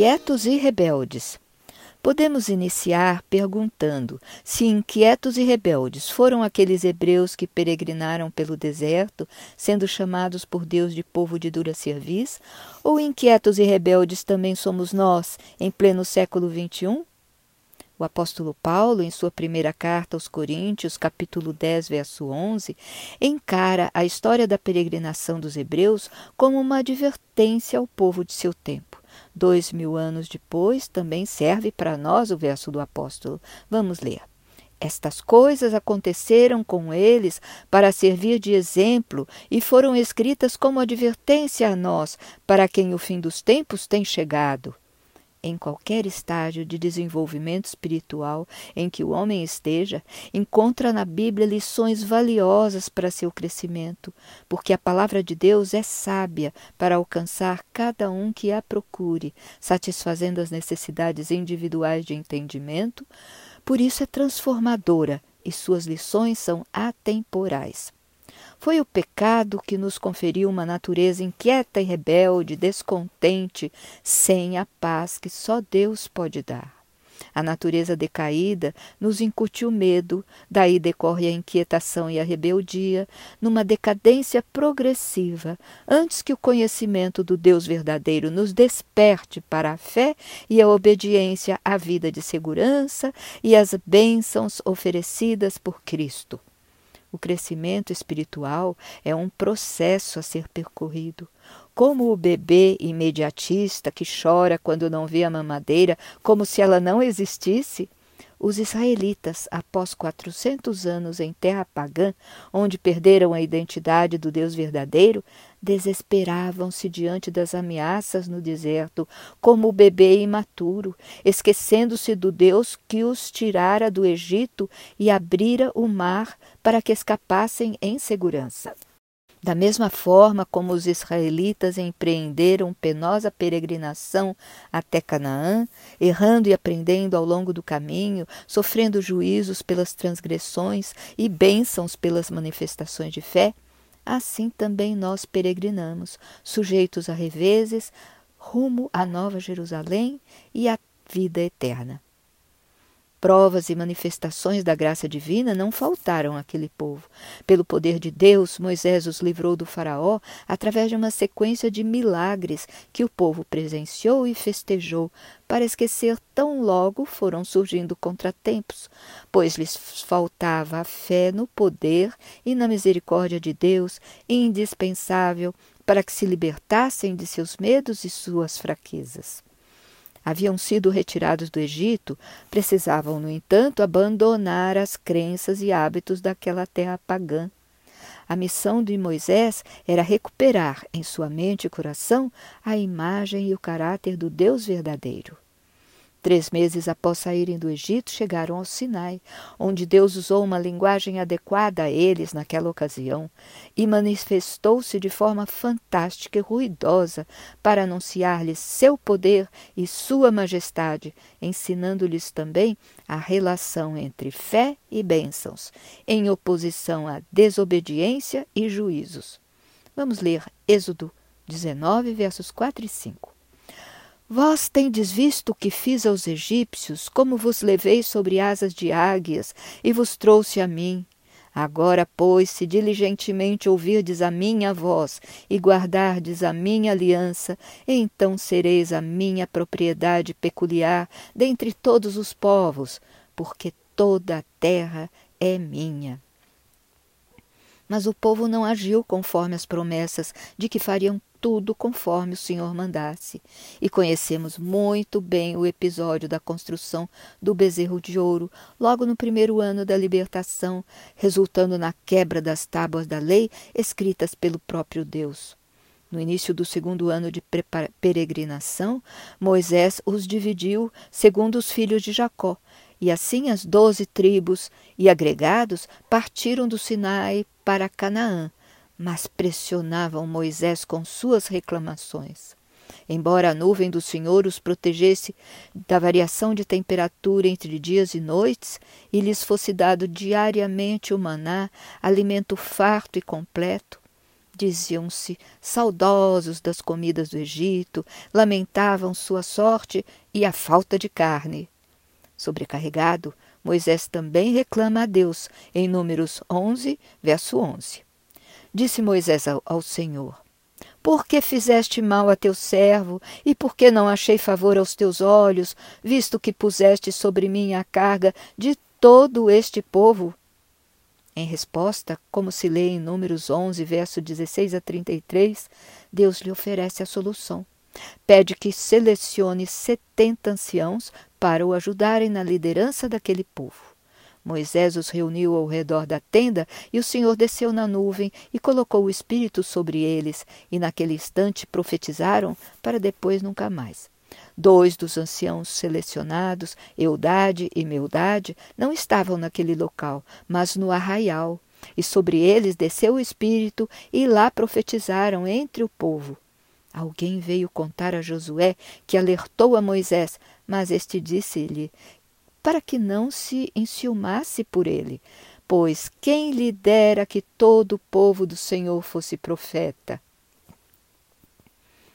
Inquietos e rebeldes. Podemos iniciar perguntando se inquietos e rebeldes foram aqueles hebreus que peregrinaram pelo deserto, sendo chamados por Deus de povo de dura cerviz, ou inquietos e rebeldes também somos nós, em pleno século XXI? O apóstolo Paulo, em sua primeira carta aos Coríntios, capítulo 10, verso 11, encara a história da peregrinação dos hebreus como uma advertência ao povo de seu tempo. Dois mil anos depois, também serve para nós o verso do apóstolo. Vamos ler. Estas coisas aconteceram com eles para servir de exemplo e foram escritas como advertência a nós, para quem o fim dos tempos tem chegado em qualquer estágio de desenvolvimento espiritual em que o homem esteja, encontra na Bíblia lições valiosas para seu crescimento, porque a palavra de Deus é sábia para alcançar cada um que a procure, satisfazendo as necessidades individuais de entendimento, por isso é transformadora e suas lições são atemporais. Foi o pecado que nos conferiu uma natureza inquieta e rebelde, descontente, sem a paz que só Deus pode dar. A natureza decaída nos incutiu medo, daí decorre a inquietação e a rebeldia, numa decadência progressiva, antes que o conhecimento do Deus verdadeiro nos desperte para a fé e a obediência à vida de segurança e às bênçãos oferecidas por Cristo. O crescimento espiritual é um processo a ser percorrido. Como o bebê imediatista que chora quando não vê a mamadeira, como se ela não existisse, os israelitas, após 400 anos em terra pagã, onde perderam a identidade do Deus verdadeiro, desesperavam-se diante das ameaças no deserto, como o bebê imaturo, esquecendo-se do Deus que os tirara do Egito e abrira o mar para que escapassem em segurança. Da mesma forma como os israelitas empreenderam penosa peregrinação até Canaã, errando e aprendendo ao longo do caminho, sofrendo juízos pelas transgressões e bênçãos pelas manifestações de fé, assim também nós peregrinamos, sujeitos a reveses, rumo à Nova Jerusalém e à vida eterna. Provas e manifestações da graça divina não faltaram àquele povo. Pelo poder de Deus, Moisés os livrou do Faraó através de uma sequência de milagres que o povo presenciou e festejou, para esquecer tão logo foram surgindo contratempos, pois lhes faltava a fé no poder e na misericórdia de Deus, indispensável para que se libertassem de seus medos e suas fraquezas haviam sido retirados do Egito, precisavam, no entanto, abandonar as crenças e hábitos daquela terra pagã. A missão de Moisés era recuperar em sua mente e coração a imagem e o caráter do Deus verdadeiro. Três meses após saírem do Egito, chegaram ao Sinai, onde Deus usou uma linguagem adequada a eles naquela ocasião e manifestou-se de forma fantástica e ruidosa para anunciar-lhes seu poder e sua majestade, ensinando-lhes também a relação entre fé e bênçãos, em oposição à desobediência e juízos. Vamos ler Êxodo 19, versos 4 e 5. Vós tendes visto o que fiz aos egípcios, como vos levei sobre asas de águias e vos trouxe a mim. Agora, pois, se diligentemente ouvirdes a minha voz e guardardes a minha aliança, então sereis a minha propriedade peculiar dentre todos os povos, porque toda a terra é minha. Mas o povo não agiu conforme as promessas de que fariam tudo conforme o Senhor mandasse. E conhecemos muito bem o episódio da construção do bezerro de ouro, logo no primeiro ano da libertação, resultando na quebra das tábuas da lei escritas pelo próprio Deus. No início do segundo ano de peregrinação, Moisés os dividiu segundo os filhos de Jacó, e assim as doze tribos e agregados partiram do Sinai para Canaã, mas pressionavam Moisés com suas reclamações. Embora a nuvem do Senhor os protegesse da variação de temperatura entre dias e noites, e lhes fosse dado diariamente o maná, alimento farto e completo, diziam-se saudosos das comidas do Egito, lamentavam sua sorte e a falta de carne. Sobrecarregado, Moisés também reclama a Deus, em Números 11, verso 11. Disse Moisés ao, Senhor: Por que fizeste mal a teu servo, e por que não achei favor aos teus olhos, visto que puseste sobre mim a carga de todo este povo? Em resposta, como se lê em Números 11, verso 16 a 33, Deus lhe oferece a solução. Pede que selecione setenta anciãos para o ajudarem na liderança daquele povo. Moisés os reuniu ao redor da tenda, e o Senhor desceu na nuvem e colocou o Espírito sobre eles, e naquele instante profetizaram, para depois nunca mais. Dois dos anciãos selecionados, Eudade e Meudade, não estavam naquele local, mas no arraial. E sobre eles desceu o Espírito, e lá profetizaram entre o povo. Alguém veio contar a Josué que alertou a Moisés, mas este disse-lhe para que não se enciumasse por ele, pois quem lhe dera que todo o povo do Senhor fosse profeta.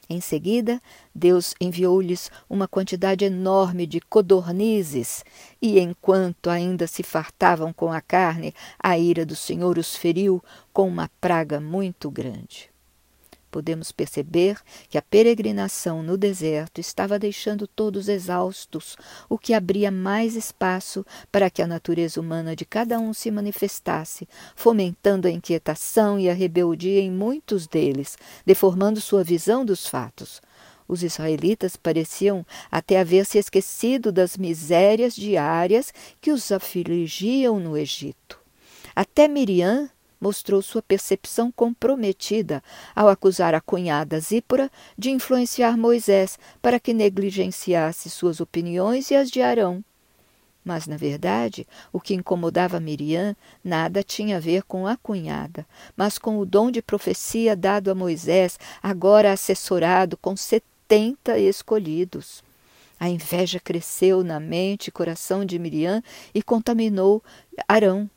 Em seguida, Deus enviou-lhes uma quantidade enorme de codornizes, e enquanto ainda se fartavam com a carne, a ira do Senhor os feriu com uma praga muito grande podemos perceber que a peregrinação no deserto estava deixando todos exaustos, o que abria mais espaço para que a natureza humana de cada um se manifestasse, fomentando a inquietação e a rebeldia em muitos deles, deformando sua visão dos fatos. Os israelitas pareciam até haver se esquecido das misérias diárias que os afligiam no Egito. Até Miriam, mostrou sua percepção comprometida ao acusar a cunhada Zípora de influenciar Moisés para que negligenciasse suas opiniões e as de Arão. Mas, na verdade, o que incomodava Miriam nada tinha a ver com a cunhada, mas com o dom de profecia dado a Moisés, agora assessorado com setenta escolhidos. A inveja cresceu na mente e coração de Miriam e contaminou Arão,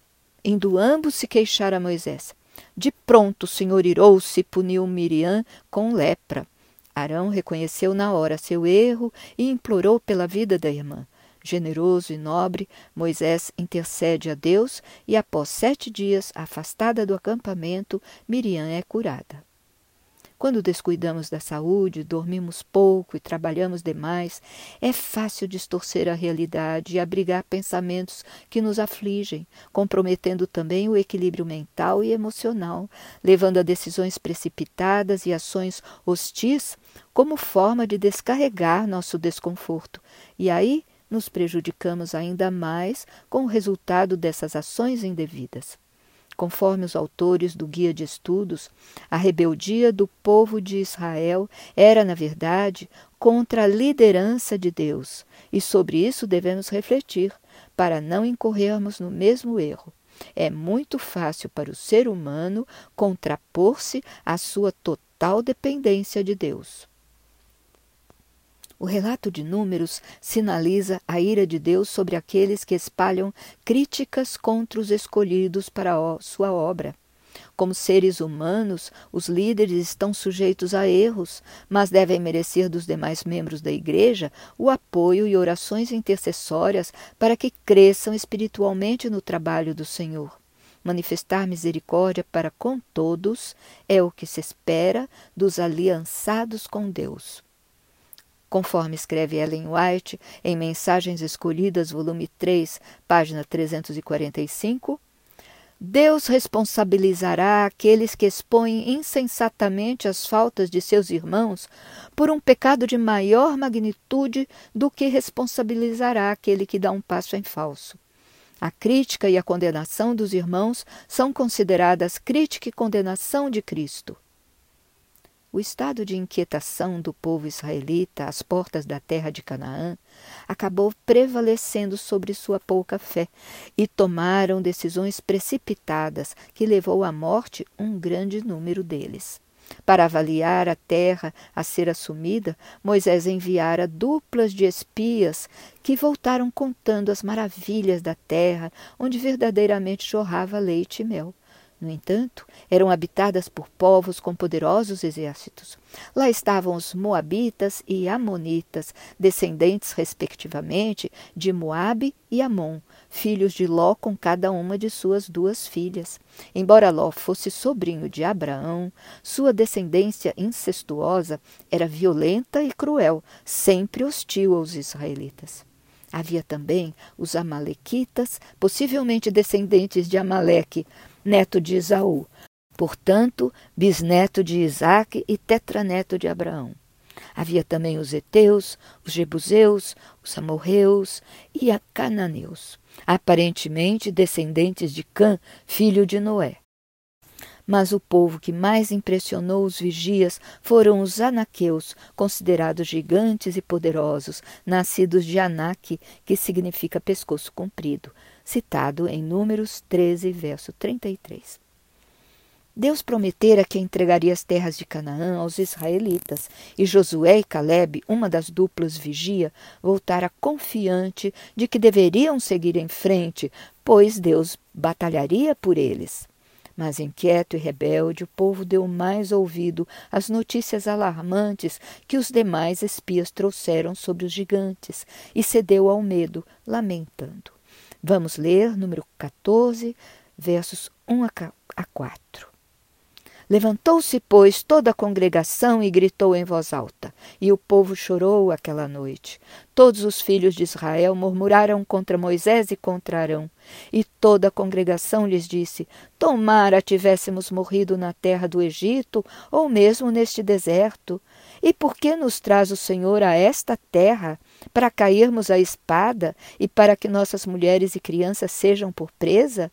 indo ambos se queixar a Moisés. De pronto o Senhor irou-se e puniu Miriam com lepra. Arão reconheceu na hora seu erro e implorou pela vida da irmã. Generoso e nobre, Moisés intercede a Deus e, após sete dias, afastada do acampamento, Miriam é curada. Quando descuidamos da saúde, dormimos pouco e trabalhamos demais, é fácil distorcer a realidade e abrigar pensamentos que nos afligem, comprometendo também o equilíbrio mental e emocional, levando a decisões precipitadas e ações hostis como forma de descarregar nosso desconforto. E aí nos prejudicamos ainda mais com o resultado dessas ações indevidas. Conforme os autores do Guia de Estudos, a rebeldia do povo de Israel era, na verdade, contra a liderança de Deus, e sobre isso devemos refletir, para não incorrermos no mesmo erro. É muito fácil para o ser humano contrapor-se à sua total dependência de Deus. O relato de Números sinaliza a ira de Deus sobre aqueles que espalham críticas contra os escolhidos para sua obra. Como seres humanos, os líderes estão sujeitos a erros, mas devem merecer dos demais membros da Igreja o apoio e orações intercessórias para que cresçam espiritualmente no trabalho do Senhor. Manifestar misericórdia para com todos é o que se espera dos aliançados com Deus. Conforme escreve Ellen White em Mensagens Escolhidas, volume 3, página 345, Deus responsabilizará aqueles que expõem insensatamente as faltas de seus irmãos por um pecado de maior magnitude do que responsabilizará aquele que dá um passo em falso. A crítica e a condenação dos irmãos são consideradas crítica e condenação de Cristo. O estado de inquietação do povo israelita às portas da terra de Canaã acabou prevalecendo sobre sua pouca fé e tomaram decisões precipitadas que levou à morte um grande número deles. Para avaliar a terra a ser assumida, Moisés enviara duplas de espias que voltaram contando as maravilhas da terra onde verdadeiramente jorrava leite e mel. No entanto, eram habitadas por povos com poderosos exércitos. Lá estavam os Moabitas e Amonitas, descendentes, respectivamente, de Moabe e Amon, filhos de Ló com cada uma de suas duas filhas. Embora Ló fosse sobrinho de Abraão, sua descendência incestuosa era violenta e cruel, sempre hostil aos israelitas. Havia também os Amalequitas, possivelmente descendentes de Amaleque, neto de Esaú, portanto, bisneto de Isaque e tetraneto de Abraão. Havia também os Eteus, os Jebuseus, os Amorreus e a Cananeus, aparentemente descendentes de Cã, filho de Noé. Mas o povo que mais impressionou os vigias foram os anaqueus, considerados gigantes e poderosos, nascidos de Anak, que significa pescoço comprido, citado em Números 13, verso 33. Deus prometera que entregaria as terras de Canaã aos israelitas, e Josué e Caleb, uma das duplas vigia, voltara confiante de que deveriam seguir em frente, pois Deus batalharia por eles. Mas inquieto e rebelde, o povo deu mais ouvido às notícias alarmantes que os demais espias trouxeram sobre os gigantes e cedeu ao medo, lamentando. Vamos ler número 14, versos 1 a 4. Levantou-se, pois, toda a congregação e gritou em voz alta, e o povo chorou aquela noite. Todos os filhos de Israel murmuraram contra Moisés e contra Arão. E toda a congregação lhes disse: Tomara tivéssemos morrido na terra do Egito, ou mesmo neste deserto. E por que nos traz o Senhor a esta terra? Para cairmos à espada e para que nossas mulheres e crianças sejam por presa?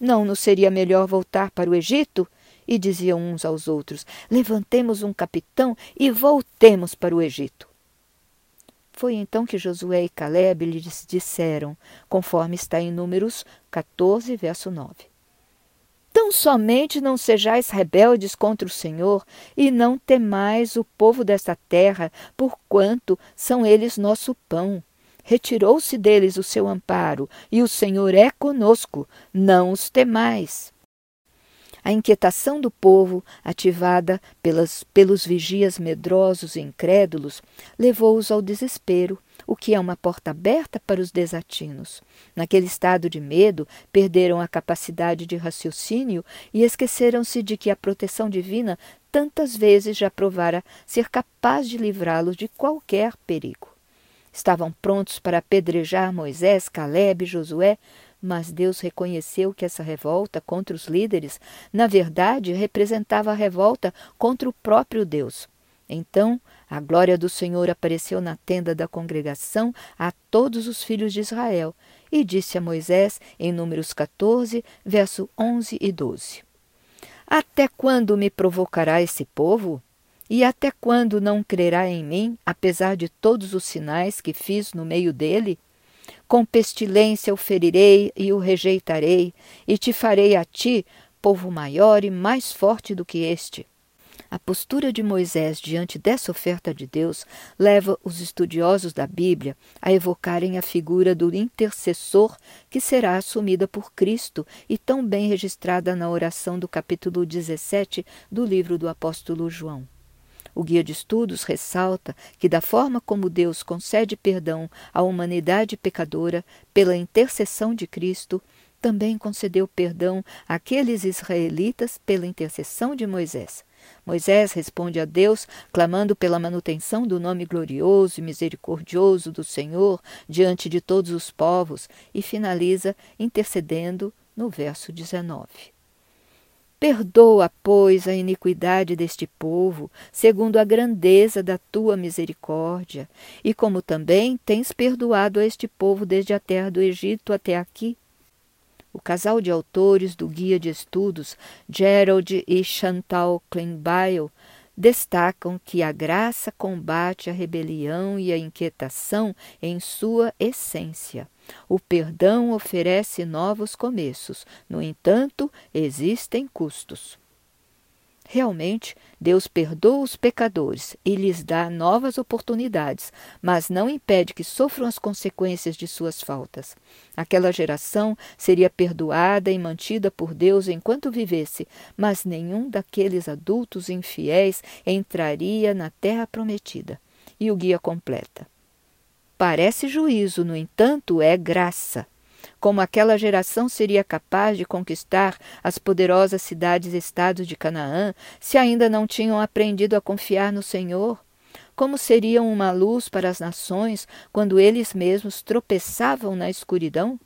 Não nos seria melhor voltar para o Egito? E diziam uns aos outros: Levantemos um capitão e voltemos para o Egito. Foi então que Josué e Caleb lhes disseram, conforme está em Números 14, verso 9. Tão somente não sejais rebeldes contra o Senhor, e não temais o povo desta terra, porquanto são eles nosso pão. Retirou-se deles o seu amparo, e o Senhor é conosco, não os temais. A inquietação do povo, ativada pelas, pelos vigias medrosos e incrédulos, levou-os ao desespero, o que é uma porta aberta para os desatinos. Naquele estado de medo, perderam a capacidade de raciocínio e esqueceram-se de que a proteção divina tantas vezes já provara ser capaz de livrá-los de qualquer perigo. Estavam prontos para apedrejar Moisés, Caleb e Josué, mas Deus reconheceu que essa revolta contra os líderes, na verdade, representava a revolta contra o próprio Deus. Então, a glória do Senhor apareceu na tenda da congregação a todos os filhos de Israel e disse a Moisés, em Números 14, verso 11 e 12: Até quando me provocará esse povo? E até quando não crerá em mim, apesar de todos os sinais que fiz no meio dele? Com pestilência o ferirei e o rejeitarei, e te farei a ti povo maior e mais forte do que este. A postura de Moisés diante dessa oferta de Deus leva os estudiosos da Bíblia a evocarem a figura do intercessor que será assumida por Cristo e tão bem registrada na oração do capítulo 17 do livro do apóstolo João. O guia de estudos ressalta que, da forma como Deus concede perdão à humanidade pecadora pela intercessão de Cristo, também concedeu perdão àqueles israelitas pela intercessão de Moisés. Moisés responde a Deus, clamando pela manutenção do nome glorioso e misericordioso do Senhor diante de todos os povos, e finaliza intercedendo no verso 19. Perdoa, pois, a iniquidade deste povo, segundo a grandeza da tua misericórdia, e como também tens perdoado a este povo desde a terra do Egito até aqui. O casal de autores do Guia de Estudos, Gerald e Chantal Kleinbeil, destacam que a graça combate a rebelião e a inquietação em sua essência. O perdão oferece novos começos, no entanto, existem custos. Realmente, Deus perdoa os pecadores e lhes dá novas oportunidades, mas não impede que sofram as consequências de suas faltas. Aquela geração seria perdoada e mantida por Deus enquanto vivesse, mas nenhum daqueles adultos infiéis entraria na terra prometida. E o guia completa. Parece juízo, no entanto, é graça como aquela geração seria capaz de conquistar as poderosas cidades-estados de Canaã se ainda não tinham aprendido a confiar no Senhor? Como seriam uma luz para as nações quando eles mesmos tropeçavam na escuridão?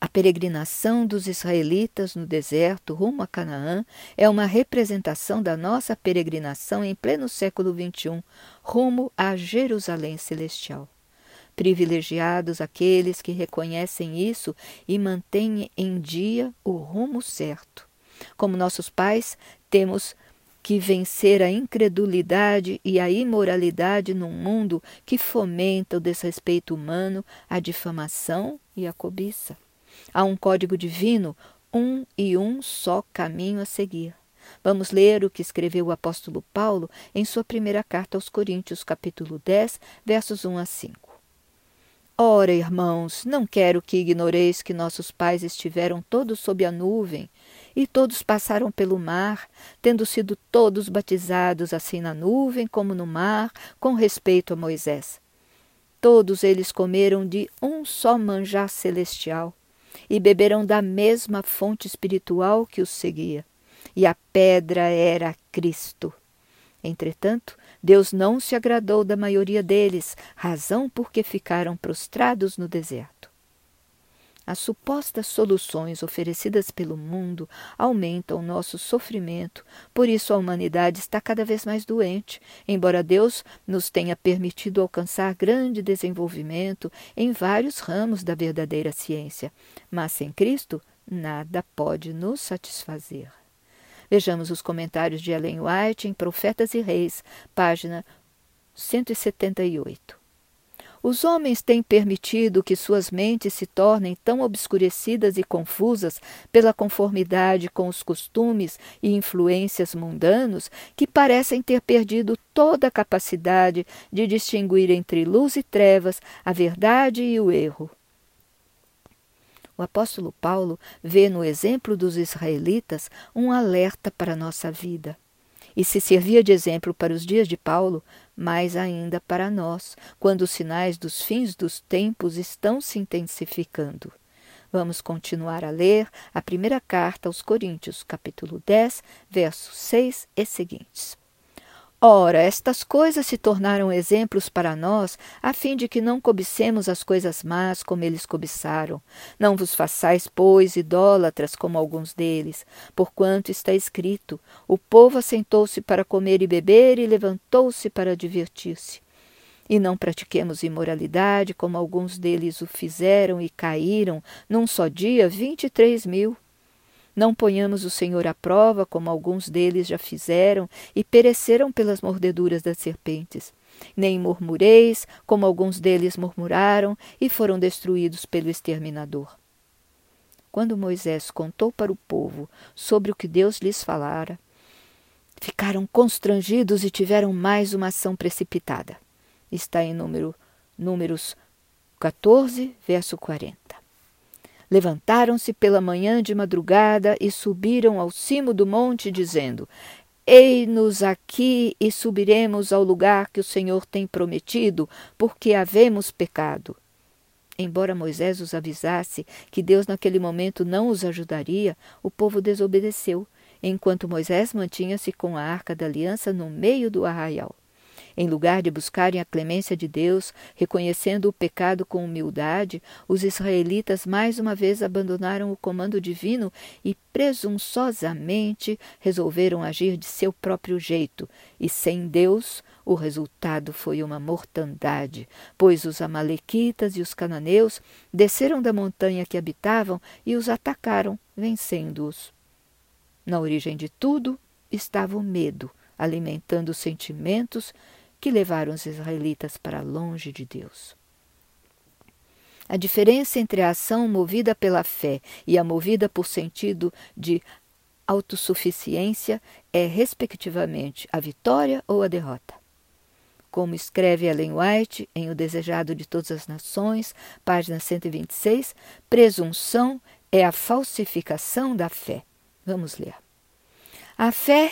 A peregrinação dos israelitas no deserto rumo a Canaã é uma representação da nossa peregrinação em pleno século XXI, rumo a Jerusalém celestial. Privilegiados aqueles que reconhecem isso e mantêm em dia o rumo certo. Como nossos pais, temos que vencer a incredulidade e a imoralidade num mundo que fomenta o desrespeito humano, a difamação e a cobiça. Há um código divino, um e um só caminho a seguir. Vamos ler o que escreveu o apóstolo Paulo em sua primeira carta aos Coríntios, capítulo 10, versos 1 a 5. Ora, irmãos, não quero que ignoreis que nossos pais estiveram todos sob a nuvem, e todos passaram pelo mar, tendo sido todos batizados assim na nuvem como no mar, com respeito a Moisés. Todos eles comeram de um só manjar celestial e beberam da mesma fonte espiritual que os seguia, e a pedra era Cristo. Entretanto, Deus não se agradou da maioria deles, razão porque ficaram prostrados no deserto. As supostas soluções oferecidas pelo mundo aumentam nosso sofrimento, por isso a humanidade está cada vez mais doente, embora Deus nos tenha permitido alcançar grande desenvolvimento em vários ramos da verdadeira ciência. Mas sem Cristo, nada pode nos satisfazer. Vejamos os comentários de Ellen White em Profetas e Reis, página 178. Os homens têm permitido que suas mentes se tornem tão obscurecidas e confusas pela conformidade com os costumes e influências mundanos que parecem ter perdido toda a capacidade de distinguir entre luz e trevas, a verdade e o erro. O apóstolo Paulo vê no exemplo dos israelitas um alerta para a nossa vida. E se servia de exemplo para os dias de Paulo, mais ainda para nós, quando os sinais dos fins dos tempos estão se intensificando. Vamos continuar a ler a primeira carta aos Coríntios, capítulo 10, versos 6 e seguintes. Ora, estas coisas se tornaram exemplos para nós, a fim de que não cobicemos as coisas más como eles cobiçaram. Não vos façais, pois, idólatras como alguns deles, porquanto está escrito: O povo assentou-se para comer e beber e levantou-se para divertir-se. E não pratiquemos imoralidade, como alguns deles o fizeram e caíram, num só dia, vinte e três mil. Não ponhamos o Senhor à prova, como alguns deles já fizeram e pereceram pelas mordeduras das serpentes. Nem murmureis, como alguns deles murmuraram e foram destruídos pelo exterminador. Quando Moisés contou para o povo sobre o que Deus lhes falara, ficaram constrangidos e tiveram mais uma ação precipitada. Está em número, Números 14, verso 40. Levantaram-se pela manhã de madrugada e subiram ao cimo do monte, dizendo: Ei-nos aqui e subiremos ao lugar que o Senhor tem prometido, porque havemos pecado. Embora Moisés os avisasse que Deus naquele momento não os ajudaria, o povo desobedeceu, enquanto Moisés mantinha-se com a arca da aliança no meio do arraial. Em lugar de buscarem a clemência de Deus, reconhecendo o pecado com humildade, os israelitas mais uma vez abandonaram o comando divino e presunçosamente resolveram agir de seu próprio jeito, e sem Deus o resultado foi uma mortandade, pois os amalequitas e os cananeus desceram da montanha que habitavam e os atacaram, vencendo-os. Na origem de tudo estava o medo, alimentando os sentimentos que levaram os israelitas para longe de Deus. A diferença entre a ação movida pela fé e a movida por sentido de autossuficiência é, respectivamente, a vitória ou a derrota. Como escreve Ellen White em O Desejado de Todas as Nações, página 126, presunção é a falsificação da fé. Vamos ler. A fé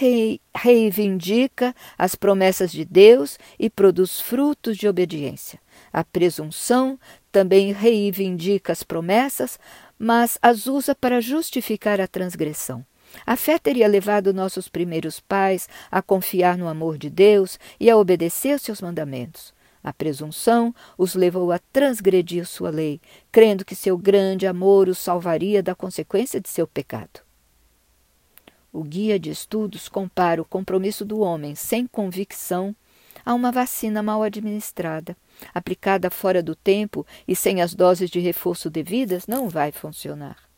reivindica as promessas de Deus e produz frutos de obediência. A presunção também reivindica as promessas, mas as usa para justificar a transgressão. A fé teria levado nossos primeiros pais a confiar no amor de Deus e a obedecer seus mandamentos. A presunção os levou a transgredir sua lei, crendo que seu grande amor os salvaria da consequência de seu pecado. O guia de estudos compara o compromisso do homem sem convicção a uma vacina mal administrada. Aplicada fora do tempo e sem as doses de reforço devidas, não vai funcionar.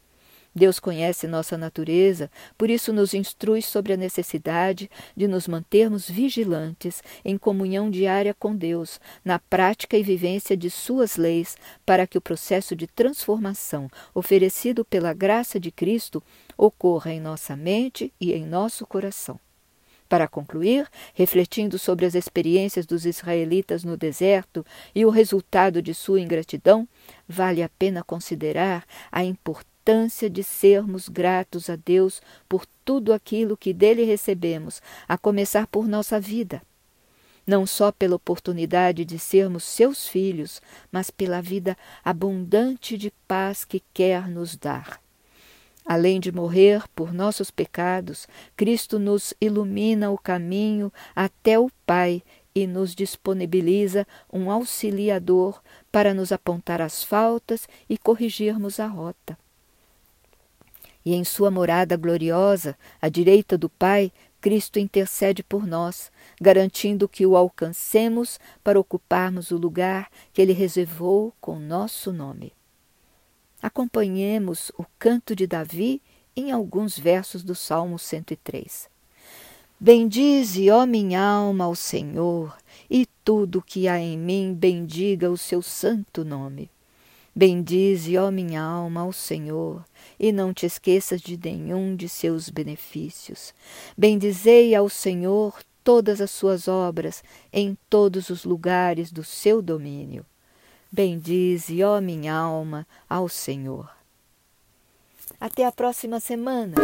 Deus conhece nossa natureza, por isso nos instrui sobre a necessidade de nos mantermos vigilantes, em comunhão diária com Deus, na prática e vivência de Suas leis, para que o processo de transformação oferecido pela graça de Cristo ocorra em nossa mente e em nosso coração. Para concluir, refletindo sobre as experiências dos israelitas no deserto e o resultado de sua ingratidão, vale a pena considerar a importância importância de sermos gratos a Deus por tudo aquilo que dele recebemos, a começar por nossa vida. Não só pela oportunidade de sermos seus filhos, mas pela vida abundante de paz que quer nos dar. Além de morrer por nossos pecados, Cristo nos ilumina o caminho até o Pai e nos disponibiliza um auxiliador para nos apontar as faltas e corrigirmos a rota e em sua morada gloriosa, à direita do Pai, Cristo intercede por nós, garantindo que o alcancemos para ocuparmos o lugar que ele reservou com nosso nome. Acompanhemos o canto de Davi em alguns versos do Salmo 103. Bendize, ó minha alma, ao Senhor, e tudo que há em mim bendiga o seu santo nome. Bendize, ó minha alma, ao Senhor, e não te esqueças de nenhum de seus benefícios. Bendizei ao Senhor todas as suas obras em todos os lugares do seu domínio. Bendize, ó minha alma, ao Senhor. Até a próxima semana.